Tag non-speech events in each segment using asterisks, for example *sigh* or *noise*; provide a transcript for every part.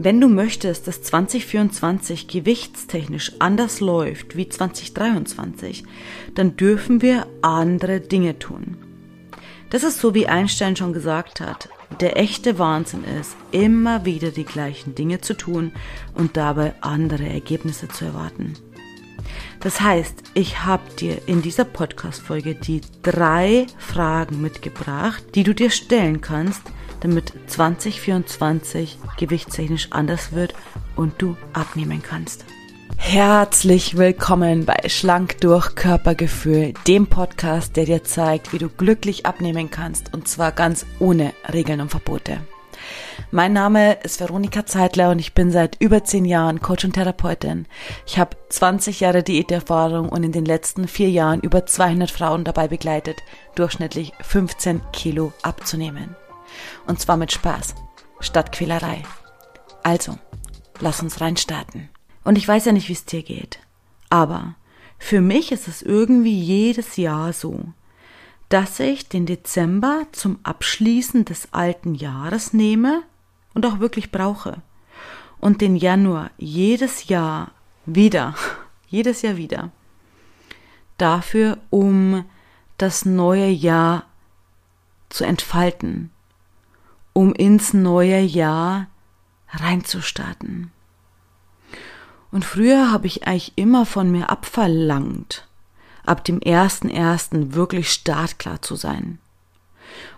Wenn du möchtest, dass 2024 gewichtstechnisch anders läuft wie 2023, dann dürfen wir andere Dinge tun. Das ist so, wie Einstein schon gesagt hat. Der echte Wahnsinn ist, immer wieder die gleichen Dinge zu tun und dabei andere Ergebnisse zu erwarten. Das heißt, ich habe dir in dieser Podcast-Folge die drei Fragen mitgebracht, die du dir stellen kannst, damit 2024 gewichtstechnisch anders wird und du abnehmen kannst. Herzlich willkommen bei Schlank durch Körpergefühl, dem Podcast, der dir zeigt, wie du glücklich abnehmen kannst und zwar ganz ohne Regeln und Verbote. Mein Name ist Veronika Zeitler und ich bin seit über zehn Jahren Coach und Therapeutin. Ich habe 20 Jahre Diäterfahrung und in den letzten vier Jahren über 200 Frauen dabei begleitet, durchschnittlich 15 Kilo abzunehmen. Und zwar mit Spaß, statt Quälerei. Also, lass uns reinstarten. Und ich weiß ja nicht, wie es dir geht. Aber für mich ist es irgendwie jedes Jahr so, dass ich den Dezember zum Abschließen des alten Jahres nehme und auch wirklich brauche. Und den Januar jedes Jahr wieder, *laughs* jedes Jahr wieder. Dafür, um das neue Jahr zu entfalten, um ins neue Jahr reinzustarten. Und früher habe ich eigentlich immer von mir abverlangt, ab dem ersten ersten wirklich startklar zu sein.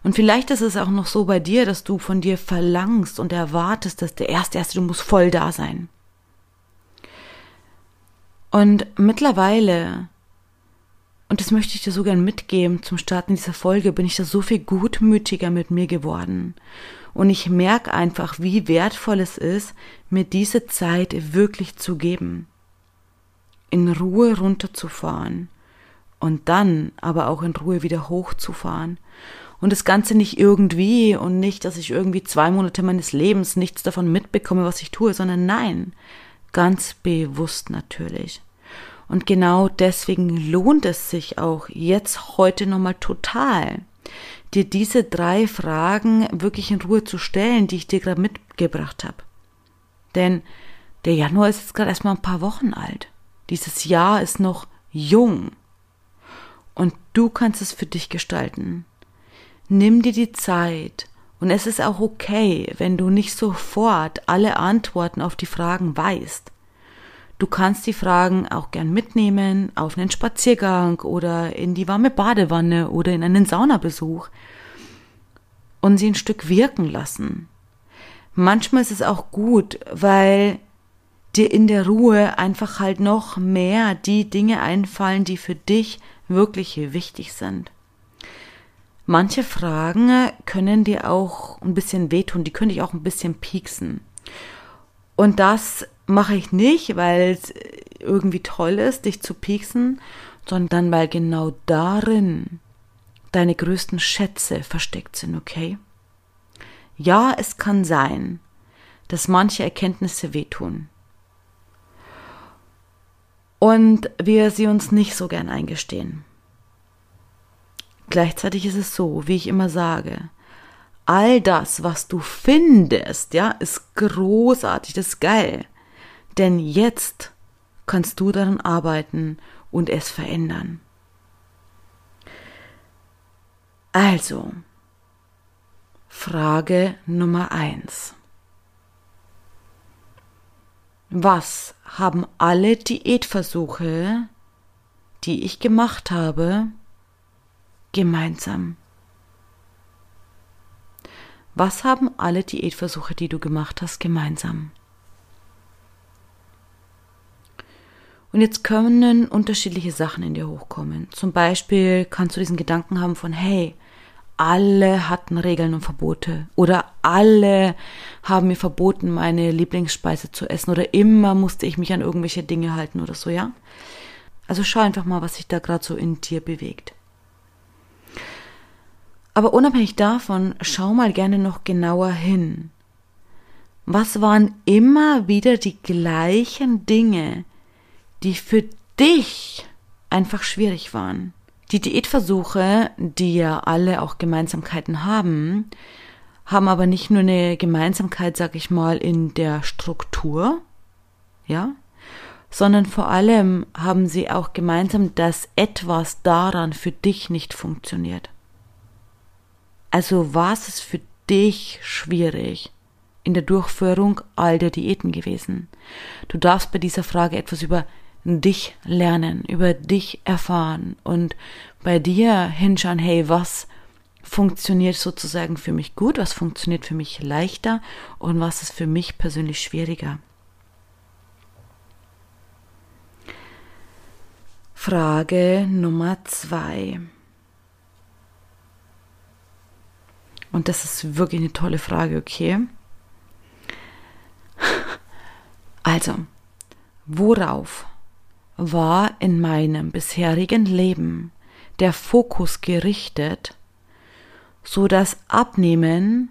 Und vielleicht ist es auch noch so bei dir, dass du von dir verlangst und erwartest, dass der erste erste, du musst voll da sein. Und mittlerweile und das möchte ich dir so gern mitgeben zum Starten dieser Folge, bin ich da so viel gutmütiger mit mir geworden. Und ich merke einfach, wie wertvoll es ist, mir diese Zeit wirklich zu geben. In Ruhe runterzufahren und dann aber auch in Ruhe wieder hochzufahren. Und das Ganze nicht irgendwie und nicht, dass ich irgendwie zwei Monate meines Lebens nichts davon mitbekomme, was ich tue, sondern nein, ganz bewusst natürlich. Und genau deswegen lohnt es sich auch jetzt heute nochmal total, dir diese drei Fragen wirklich in Ruhe zu stellen, die ich dir gerade mitgebracht habe. Denn der Januar ist jetzt gerade erstmal ein paar Wochen alt. Dieses Jahr ist noch jung. Und du kannst es für dich gestalten. Nimm dir die Zeit. Und es ist auch okay, wenn du nicht sofort alle Antworten auf die Fragen weißt. Du kannst die Fragen auch gern mitnehmen auf einen Spaziergang oder in die warme Badewanne oder in einen Saunabesuch und sie ein Stück wirken lassen. Manchmal ist es auch gut, weil dir in der Ruhe einfach halt noch mehr die Dinge einfallen, die für dich wirklich wichtig sind. Manche Fragen können dir auch ein bisschen wehtun, die können dich auch ein bisschen pieksen. Und das mache ich nicht, weil es irgendwie toll ist, dich zu pieksen, sondern weil genau darin deine größten Schätze versteckt sind, okay? Ja, es kann sein, dass manche Erkenntnisse wehtun. Und wir sie uns nicht so gern eingestehen. Gleichzeitig ist es so, wie ich immer sage, all das, was du findest, ja, ist großartig, das ist geil. Denn jetzt kannst du daran arbeiten und es verändern. Also, Frage Nummer eins. Was haben alle Diätversuche, die ich gemacht habe, gemeinsam? Was haben alle Diätversuche, die du gemacht hast, gemeinsam? Und jetzt können unterschiedliche Sachen in dir hochkommen. Zum Beispiel kannst du diesen Gedanken haben von, hey, alle hatten Regeln und Verbote oder alle haben mir verboten, meine Lieblingsspeise zu essen oder immer musste ich mich an irgendwelche Dinge halten oder so, ja? Also schau einfach mal, was sich da gerade so in dir bewegt. Aber unabhängig davon, schau mal gerne noch genauer hin. Was waren immer wieder die gleichen Dinge, die für dich einfach schwierig waren. Die Diätversuche, die ja alle auch Gemeinsamkeiten haben, haben aber nicht nur eine Gemeinsamkeit, sag ich mal, in der Struktur, ja, sondern vor allem haben sie auch gemeinsam, dass etwas daran für dich nicht funktioniert. Also was ist für dich schwierig in der Durchführung all der Diäten gewesen? Du darfst bei dieser Frage etwas über dich lernen, über dich erfahren und bei dir hinschauen, hey, was funktioniert sozusagen für mich gut, was funktioniert für mich leichter und was ist für mich persönlich schwieriger. Frage Nummer zwei. Und das ist wirklich eine tolle Frage, okay? *laughs* Also, worauf war in meinem bisherigen Leben der Fokus gerichtet, so dass Abnehmen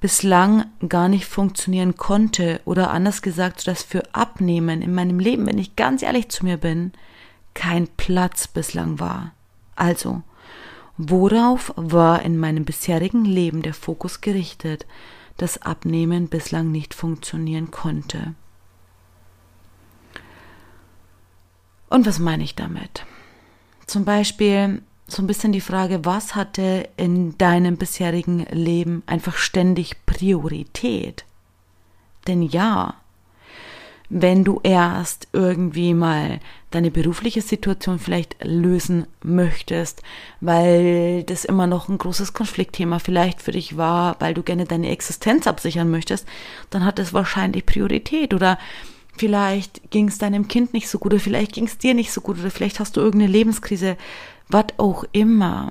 bislang gar nicht funktionieren konnte oder anders gesagt, so dass für Abnehmen in meinem Leben, wenn ich ganz ehrlich zu mir bin, kein Platz bislang war. Also, worauf war in meinem bisherigen Leben der Fokus gerichtet, dass Abnehmen bislang nicht funktionieren konnte? Und was meine ich damit? Zum Beispiel so ein bisschen die Frage, was hatte in deinem bisherigen Leben einfach ständig Priorität? Denn ja, wenn du erst irgendwie mal deine berufliche Situation vielleicht lösen möchtest, weil das immer noch ein großes Konfliktthema vielleicht für dich war, weil du gerne deine Existenz absichern möchtest, dann hat es wahrscheinlich Priorität oder vielleicht ging es deinem Kind nicht so gut oder vielleicht ging es dir nicht so gut oder vielleicht hast du irgendeine Lebenskrise, was auch immer.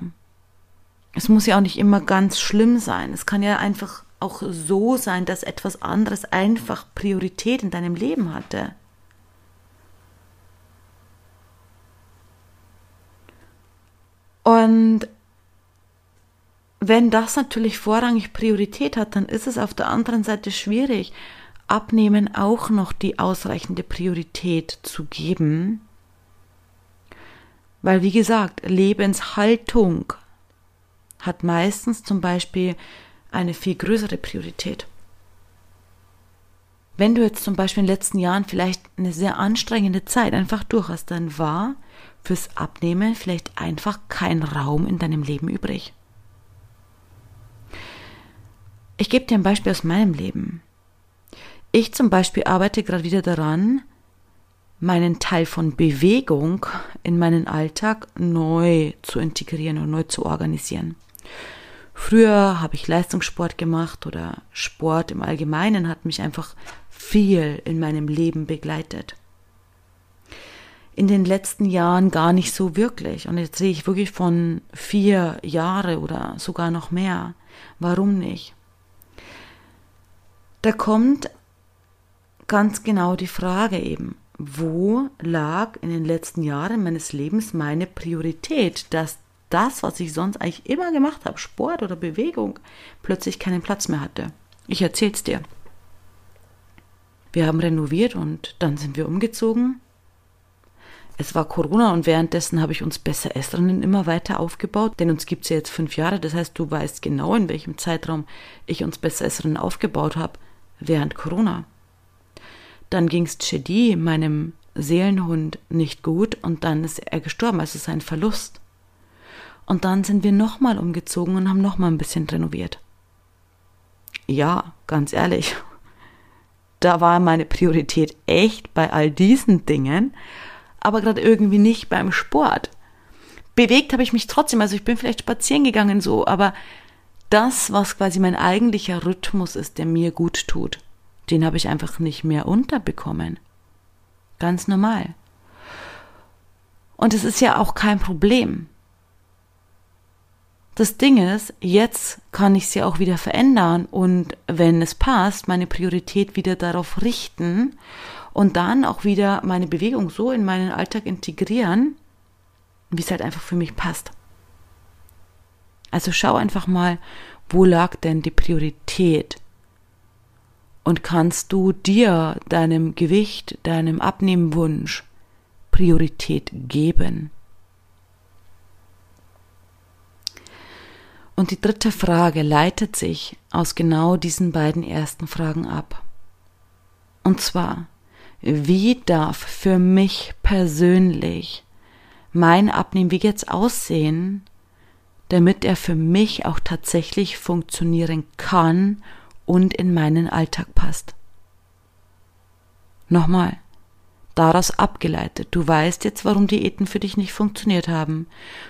Es muss ja auch nicht immer ganz schlimm sein. Es kann ja einfach auch so sein, dass etwas anderes einfach Priorität in deinem Leben hatte. Und wenn das natürlich vorrangig Priorität hat, dann ist es auf der anderen Seite schwierig, Abnehmen auch noch die ausreichende Priorität zu geben. Weil, wie gesagt, Lebenshaltung hat meistens zum Beispiel eine viel größere Priorität. Wenn du jetzt zum Beispiel in den letzten Jahren vielleicht eine sehr anstrengende Zeit einfach durch hast, dann war fürs Abnehmen vielleicht einfach kein Raum in deinem Leben übrig. Ich gebe dir ein Beispiel aus meinem Leben. Ich zum Beispiel arbeite gerade wieder daran, meinen Teil von Bewegung in meinen Alltag neu zu integrieren und neu zu organisieren. Früher habe ich Leistungssport gemacht oder Sport im Allgemeinen hat mich einfach viel in meinem Leben begleitet. In den letzten Jahren gar nicht so wirklich. Und jetzt sehe ich wirklich von vier Jahre oder sogar noch mehr. Warum nicht? Da kommt ganz genau die Frage eben, wo lag in den letzten Jahren meines Lebens meine Priorität, dass das, was ich sonst eigentlich immer gemacht habe, Sport oder Bewegung, plötzlich keinen Platz mehr hatte. Ich erzähl's dir. Wir haben renoviert und dann sind wir umgezogen. Es war Corona und währenddessen habe ich uns besser Esserinnen immer weiter aufgebaut, denn uns gibt's ja jetzt fünf Jahre. Das heißt, du weißt genau, in welchem Zeitraum ich uns besser Esserinnen aufgebaut habe, während Corona. Dann ging's Chedi, meinem Seelenhund, nicht gut und dann ist er gestorben. Also es ist ein Verlust. Und dann sind wir nochmal umgezogen und haben nochmal ein bisschen renoviert. Ja, ganz ehrlich, da war meine Priorität echt bei all diesen Dingen, aber gerade irgendwie nicht beim Sport. Bewegt habe ich mich trotzdem, also ich bin vielleicht spazieren gegangen so, aber das, was quasi mein eigentlicher Rhythmus ist, der mir gut tut, den habe ich einfach nicht mehr unterbekommen. Ganz normal. Und es ist ja auch kein Problem. Das Ding ist, jetzt kann ich sie auch wieder verändern und wenn es passt, meine Priorität wieder darauf richten und dann auch wieder meine Bewegung so in meinen Alltag integrieren, wie es halt einfach für mich passt. Also schau einfach mal, wo lag denn die Priorität? Und kannst du dir, deinem Gewicht, deinem Abnehmwunsch Priorität geben? Und die dritte Frage leitet sich aus genau diesen beiden ersten Fragen ab. Und zwar, wie darf für mich persönlich mein Abnehmweg jetzt aussehen, damit er für mich auch tatsächlich funktionieren kann und in meinen Alltag passt. Nochmal, daraus abgeleitet, du weißt jetzt, warum Diäten für dich nicht funktioniert haben,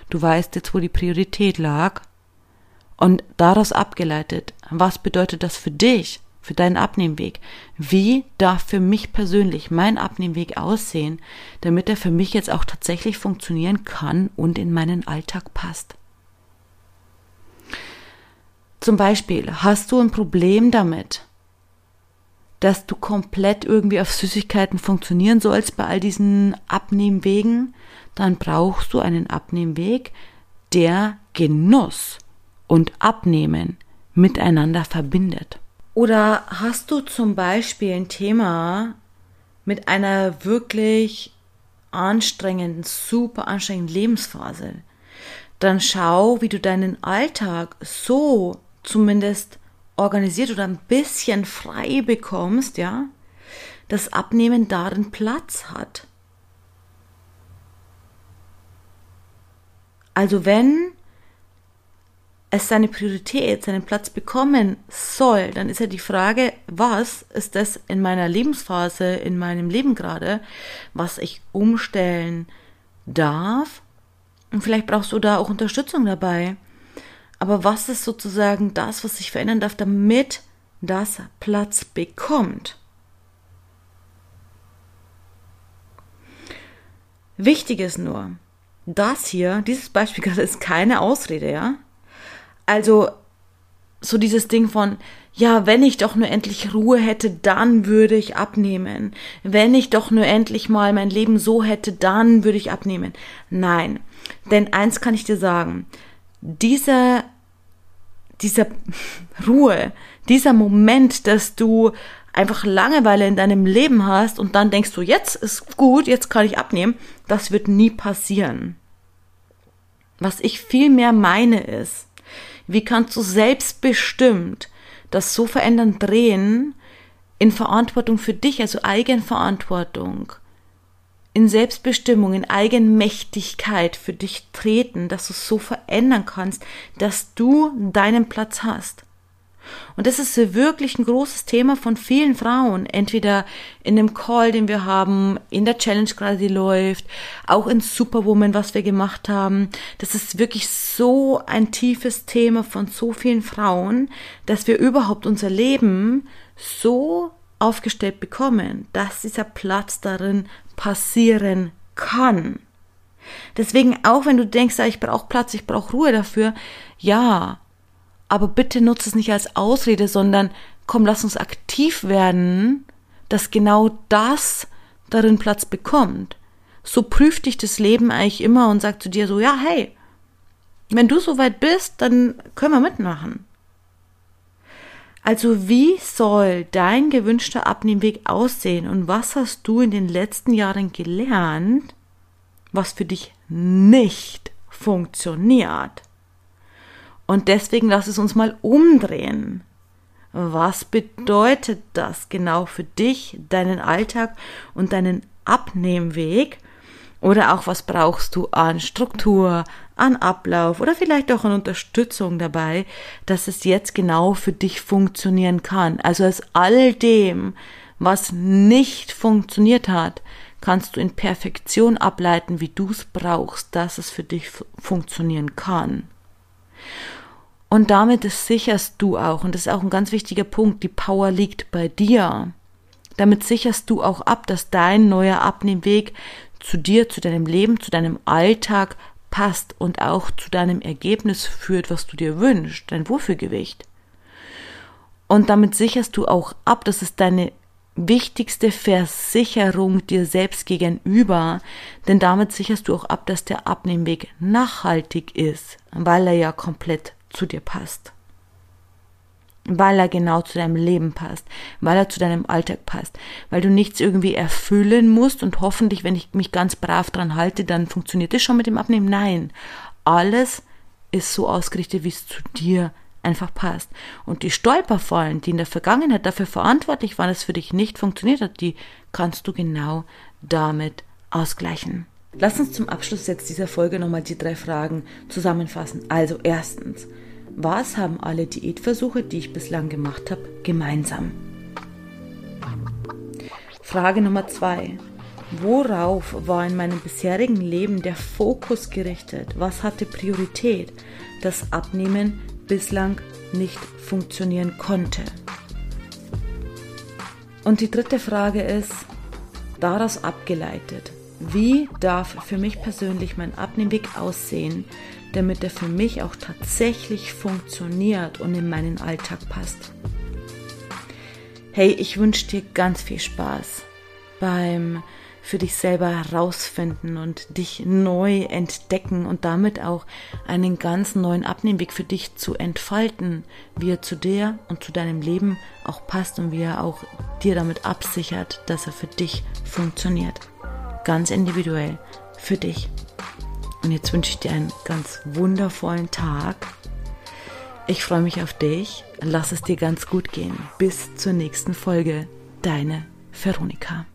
du weißt jetzt, wo die Priorität lag, und daraus abgeleitet, was bedeutet das für dich, für deinen Abnehmweg? Wie darf für mich persönlich mein Abnehmweg aussehen, damit er für mich jetzt auch tatsächlich funktionieren kann und in meinen Alltag passt? Zum Beispiel, hast du ein Problem damit, dass du komplett irgendwie auf Süßigkeiten funktionieren sollst bei all diesen Abnehmwegen, dann brauchst du einen Abnehmweg, der Genuss und Abnehmen miteinander verbindet. Oder hast du zum Beispiel ein Thema mit einer wirklich anstrengenden, super anstrengenden Lebensphase, dann schau, wie du deinen Alltag so zumindest organisiert oder ein bisschen frei bekommst, ja, das Abnehmen darin Platz hat. Also wenn es seine Priorität, seinen Platz bekommen soll, dann ist ja die Frage, was ist das in meiner Lebensphase, in meinem Leben gerade, was ich umstellen darf? Und vielleicht brauchst du da auch Unterstützung dabei. Aber was ist sozusagen das, was sich verändern darf, damit das Platz bekommt? Wichtig ist nur, das hier, dieses Beispiel *laughs* gerade ist keine Ausrede, ja? Also, so dieses Ding von, ja, wenn ich doch nur endlich Ruhe hätte, dann würde ich abnehmen. Wenn ich doch nur endlich mal mein Leben so hätte, dann würde ich abnehmen. Nein. Denn eins kann ich dir sagen, diese dieser Ruhe, dieser Moment, dass du einfach Langeweile in deinem Leben hast und dann denkst du, jetzt ist gut, jetzt kann ich abnehmen, das wird nie passieren. Was ich viel mehr meine ist, wie kannst du selbstbestimmt das so verändern drehen in Verantwortung für dich, also Eigenverantwortung, in Selbstbestimmung, in Eigenmächtigkeit für dich treten, dass du es so verändern kannst, dass du deinen Platz hast. Und das ist wirklich ein großes Thema von vielen Frauen, entweder in dem Call, den wir haben, in der Challenge gerade, die läuft, auch in Superwoman, was wir gemacht haben. Das ist wirklich so ein tiefes Thema von so vielen Frauen, dass wir überhaupt unser Leben so aufgestellt bekommen, dass dieser Platz darin passieren kann. Deswegen, auch wenn du denkst, ich brauche Platz, ich brauche Ruhe dafür, ja, aber bitte nutze es nicht als Ausrede, sondern komm, lass uns aktiv werden, dass genau das darin Platz bekommt. So prüft dich das Leben eigentlich immer und sagt zu dir so, ja, hey, wenn du soweit bist, dann können wir mitmachen. Also wie soll dein gewünschter Abnehmweg aussehen und was hast du in den letzten Jahren gelernt, was für dich nicht funktioniert? Und deswegen lass es uns mal umdrehen. Was bedeutet das genau für dich, deinen Alltag und deinen Abnehmweg? Oder auch was brauchst du an Struktur, an Ablauf oder vielleicht auch an Unterstützung dabei, dass es jetzt genau für dich funktionieren kann. Also aus all dem, was nicht funktioniert hat, kannst du in Perfektion ableiten, wie du es brauchst, dass es für dich funktionieren kann. Und damit sicherst du auch, und das ist auch ein ganz wichtiger Punkt, die Power liegt bei dir. Damit sicherst du auch ab, dass dein neuer Abnehmweg zu dir, zu deinem Leben, zu deinem Alltag passt und auch zu deinem Ergebnis führt, was du dir wünschst, dein Wohlfühlgewicht. Und damit sicherst du auch ab, das ist deine wichtigste Versicherung dir selbst gegenüber, denn damit sicherst du auch ab, dass der Abnehmweg nachhaltig ist, weil er ja komplett zu dir passt weil er genau zu deinem Leben passt, weil er zu deinem Alltag passt, weil du nichts irgendwie erfüllen musst und hoffentlich, wenn ich mich ganz brav dran halte, dann funktioniert es schon mit dem Abnehmen. Nein, alles ist so ausgerichtet, wie es zu dir einfach passt. Und die Stolperfallen, die in der Vergangenheit dafür verantwortlich waren, dass es für dich nicht funktioniert hat, die kannst du genau damit ausgleichen. Lass uns zum Abschluss jetzt dieser Folge nochmal die drei Fragen zusammenfassen. Also erstens, was haben alle Diätversuche, die ich bislang gemacht habe, gemeinsam? Frage Nummer zwei. Worauf war in meinem bisherigen Leben der Fokus gerichtet? Was hatte Priorität, das Abnehmen bislang nicht funktionieren konnte? Und die dritte Frage ist, daraus abgeleitet, wie darf für mich persönlich mein Abnehmweg aussehen, damit er für mich auch tatsächlich funktioniert und in meinen Alltag passt? Hey, ich wünsche dir ganz viel Spaß beim für dich selber herausfinden und dich neu entdecken und damit auch einen ganz neuen Abnehmweg für dich zu entfalten, wie er zu dir und zu deinem Leben auch passt und wie er auch dir damit absichert, dass er für dich funktioniert. Ganz individuell für dich. Und jetzt wünsche ich dir einen ganz wundervollen Tag. Ich freue mich auf dich. Lass es dir ganz gut gehen. Bis zur nächsten Folge. Deine Veronika.